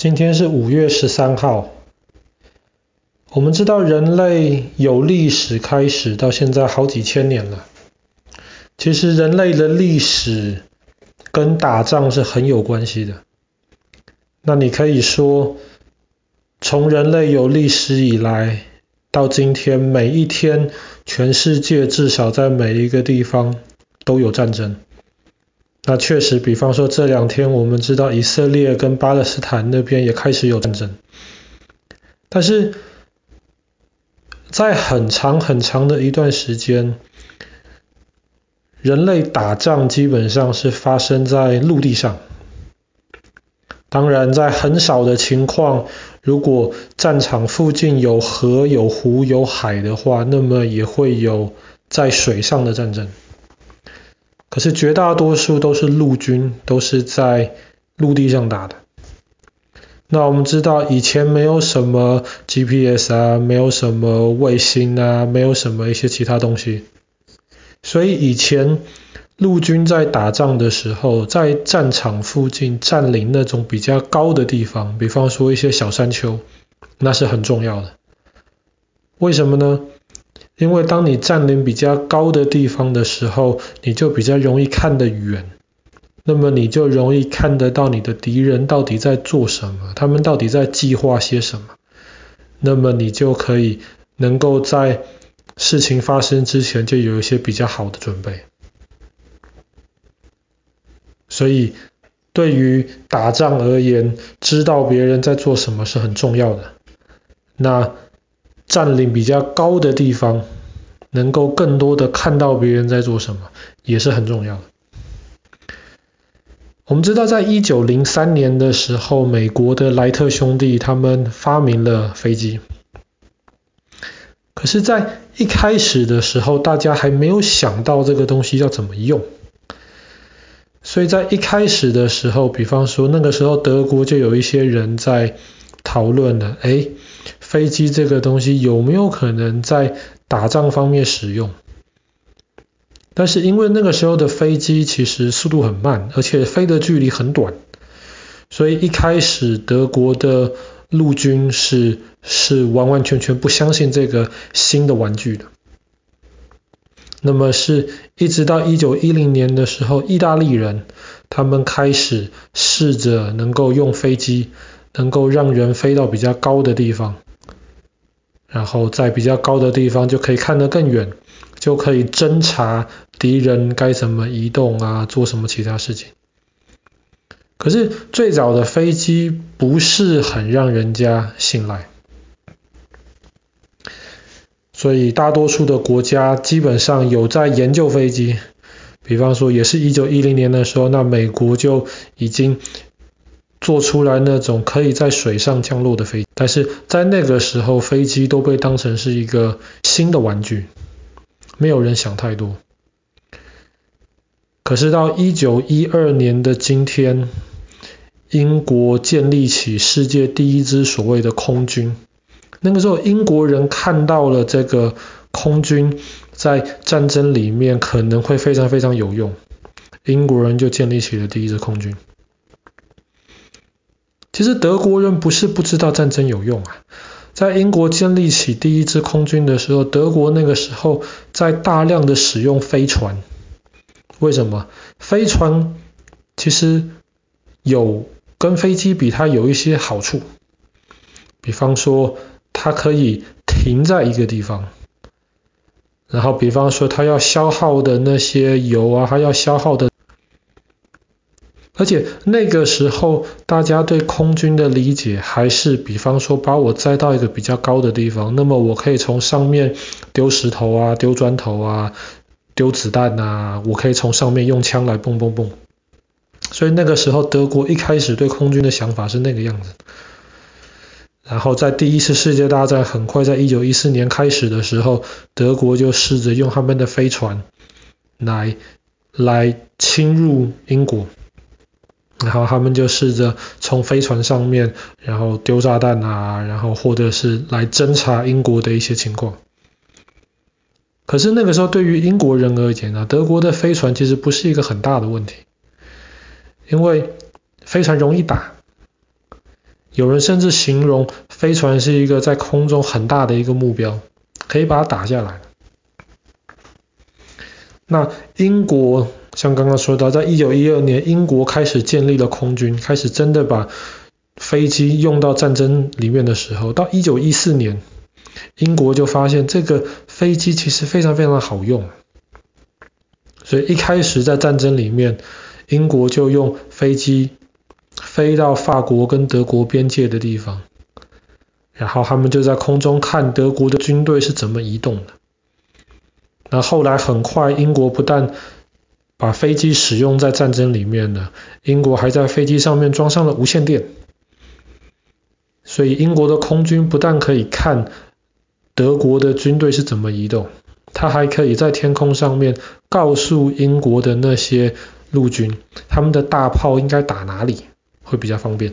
今天是五月十三号。我们知道人类有历史开始到现在好几千年了。其实人类的历史跟打仗是很有关系的。那你可以说，从人类有历史以来到今天，每一天全世界至少在每一个地方都有战争。那确实，比方说这两天我们知道以色列跟巴勒斯坦那边也开始有战争，但是在很长很长的一段时间，人类打仗基本上是发生在陆地上。当然，在很少的情况，如果战场附近有河、有湖、有海的话，那么也会有在水上的战争。可是绝大多数都是陆军，都是在陆地上打的。那我们知道以前没有什么 GPS 啊，没有什么卫星啊，没有什么一些其他东西，所以以前陆军在打仗的时候，在战场附近占领那种比较高的地方，比方说一些小山丘，那是很重要的。为什么呢？因为当你占领比较高的地方的时候，你就比较容易看得远，那么你就容易看得到你的敌人到底在做什么，他们到底在计划些什么，那么你就可以能够在事情发生之前就有一些比较好的准备。所以对于打仗而言，知道别人在做什么是很重要的。那占领比较高的地方，能够更多的看到别人在做什么，也是很重要的。我们知道，在一九零三年的时候，美国的莱特兄弟他们发明了飞机。可是，在一开始的时候，大家还没有想到这个东西要怎么用。所以在一开始的时候，比方说那个时候德国就有一些人在讨论了，哎。飞机这个东西有没有可能在打仗方面使用？但是因为那个时候的飞机其实速度很慢，而且飞的距离很短，所以一开始德国的陆军是是完完全全不相信这个新的玩具的。那么是一直到一九一零年的时候，意大利人他们开始试着能够用飞机，能够让人飞到比较高的地方。然后在比较高的地方就可以看得更远，就可以侦查敌人该怎么移动啊，做什么其他事情。可是最早的飞机不是很让人家信赖，所以大多数的国家基本上有在研究飞机，比方说也是一九一零年的时候，那美国就已经。做出来那种可以在水上降落的飞机，但是在那个时候，飞机都被当成是一个新的玩具，没有人想太多。可是到一九一二年的今天，英国建立起世界第一支所谓的空军。那个时候，英国人看到了这个空军在战争里面可能会非常非常有用，英国人就建立起了第一支空军。其实德国人不是不知道战争有用啊，在英国建立起第一支空军的时候，德国那个时候在大量的使用飞船。为什么？飞船其实有跟飞机比，它有一些好处。比方说，它可以停在一个地方，然后比方说它要消耗的那些油啊，它要消耗的。而且那个时候，大家对空军的理解还是，比方说把我载到一个比较高的地方，那么我可以从上面丢石头啊、丢砖头啊、丢子弹啊，我可以从上面用枪来蹦蹦蹦。所以那个时候，德国一开始对空军的想法是那个样子。然后在第一次世界大战很快在一九一四年开始的时候，德国就试着用他们的飞船来来侵入英国。然后他们就试着从飞船上面，然后丢炸弹啊，然后或者是来侦查英国的一些情况。可是那个时候对于英国人而言呢，德国的飞船其实不是一个很大的问题，因为飞船容易打，有人甚至形容飞船是一个在空中很大的一个目标，可以把它打下来。那英国像刚刚说到，在一九一二年，英国开始建立了空军，开始真的把飞机用到战争里面的时候，到一九一四年，英国就发现这个飞机其实非常非常好用，所以一开始在战争里面，英国就用飞机飞到法国跟德国边界的地方，然后他们就在空中看德国的军队是怎么移动的。那后来很快，英国不但把飞机使用在战争里面呢，英国还在飞机上面装上了无线电，所以英国的空军不但可以看德国的军队是怎么移动，他还可以在天空上面告诉英国的那些陆军，他们的大炮应该打哪里会比较方便。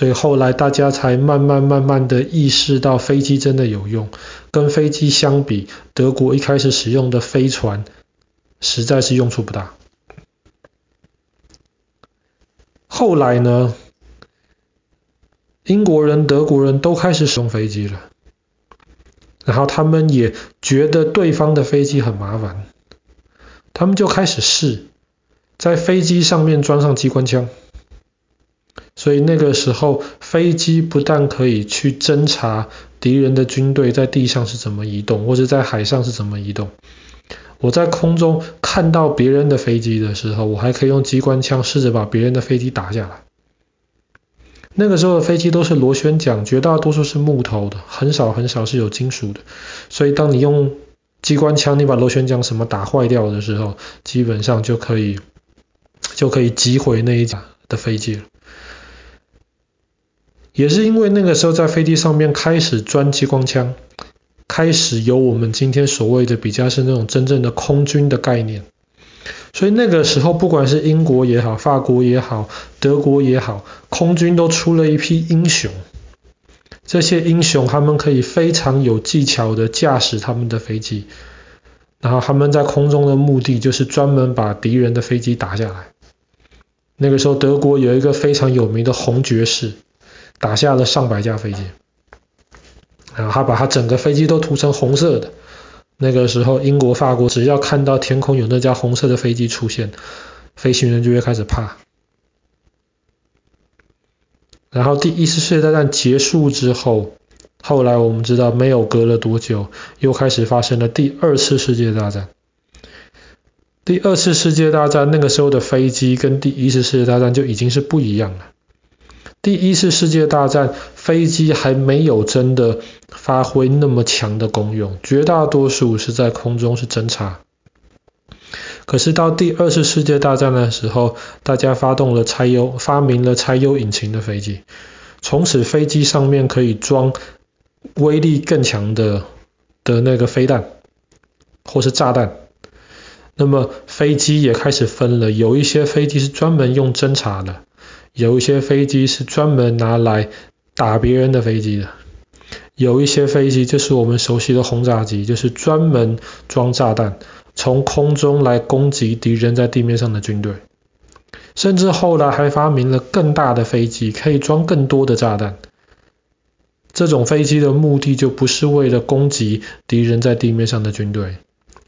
所以后来大家才慢慢慢慢的意识到飞机真的有用。跟飞机相比，德国一开始使用的飞船实在是用处不大。后来呢，英国人、德国人都开始使用飞机了，然后他们也觉得对方的飞机很麻烦，他们就开始试在飞机上面装上机关枪。所以那个时候，飞机不但可以去侦察敌人的军队在地上是怎么移动，或者在海上是怎么移动。我在空中看到别人的飞机的时候，我还可以用机关枪试着把别人的飞机打下来。那个时候的飞机都是螺旋桨，绝大多数是木头的，很少很少是有金属的。所以当你用机关枪，你把螺旋桨什么打坏掉的时候，基本上就可以就可以击毁那一架的飞机了。也是因为那个时候在飞机上面开始装激光枪，开始有我们今天所谓的比较是那种真正的空军的概念，所以那个时候不管是英国也好、法国也好、德国也好，空军都出了一批英雄。这些英雄他们可以非常有技巧的驾驶他们的飞机，然后他们在空中的目的就是专门把敌人的飞机打下来。那个时候德国有一个非常有名的红爵士。打下了上百架飞机，然后他把他整个飞机都涂成红色的。那个时候，英国、法国只要看到天空有那架红色的飞机出现，飞行员就会开始怕。然后第一次世界大战结束之后，后来我们知道没有隔了多久，又开始发生了第二次世界大战。第二次世界大战那个时候的飞机跟第一次世界大战就已经是不一样了。第一次世界大战，飞机还没有真的发挥那么强的功用，绝大多数是在空中是侦察。可是到第二次世界大战的时候，大家发动了柴油，发明了柴油引擎的飞机，从此飞机上面可以装威力更强的的那个飞弹或是炸弹。那么飞机也开始分了，有一些飞机是专门用侦察的。有一些飞机是专门拿来打别人的飞机的，有一些飞机就是我们熟悉的轰炸机，就是专门装炸弹，从空中来攻击敌人在地面上的军队。甚至后来还发明了更大的飞机，可以装更多的炸弹。这种飞机的目的就不是为了攻击敌人在地面上的军队，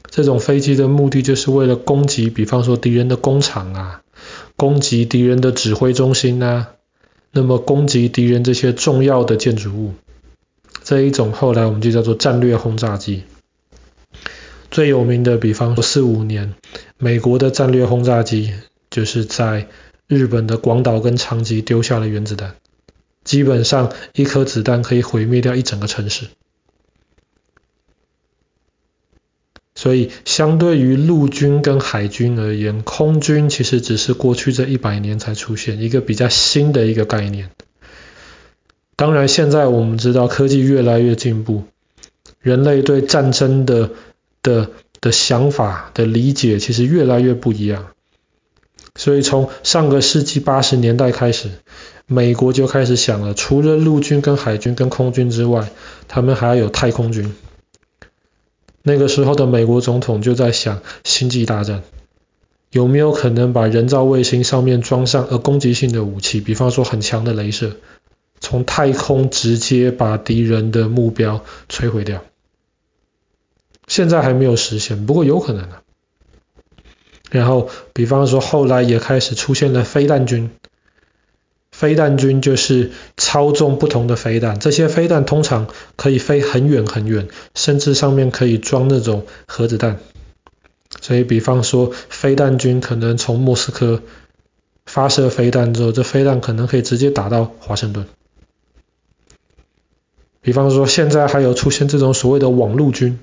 这种飞机的目的就是为了攻击，比方说敌人的工厂啊。攻击敌人的指挥中心啊，那么攻击敌人这些重要的建筑物，这一种后来我们就叫做战略轰炸机。最有名的，比方说四五年，美国的战略轰炸机就是在日本的广岛跟长崎丢下了原子弹，基本上一颗子弹可以毁灭掉一整个城市。所以，相对于陆军跟海军而言，空军其实只是过去这一百年才出现一个比较新的一个概念。当然，现在我们知道科技越来越进步，人类对战争的的的想法的理解其实越来越不一样。所以，从上个世纪八十年代开始，美国就开始想了，除了陆军跟海军跟空军之外，他们还要有太空军。那个时候的美国总统就在想星际大战，有没有可能把人造卫星上面装上呃攻击性的武器，比方说很强的镭射，从太空直接把敌人的目标摧毁掉？现在还没有实现，不过有可能啊。然后，比方说后来也开始出现了飞弹军，飞弹军就是操纵不同的飞弹，这些飞弹通常可以飞很远很远，甚至上面可以装那种核子弹。所以，比方说，飞弹军可能从莫斯科发射飞弹之后，这飞弹可能可以直接打到华盛顿。比方说，现在还有出现这种所谓的网路军，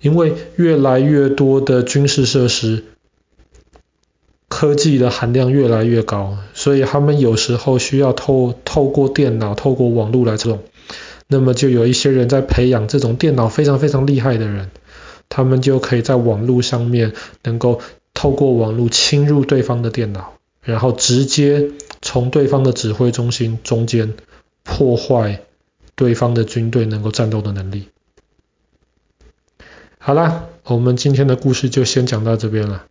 因为越来越多的军事设施，科技的含量越来越高，所以他们有时候需要透透过电脑、透过网络来这种。那么，就有一些人在培养这种电脑非常非常厉害的人。他们就可以在网络上面能够透过网络侵入对方的电脑，然后直接从对方的指挥中心中间破坏对方的军队能够战斗的能力。好啦，我们今天的故事就先讲到这边了。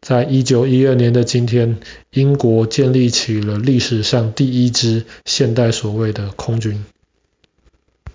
在一九一二年的今天，英国建立起了历史上第一支现代所谓的空军。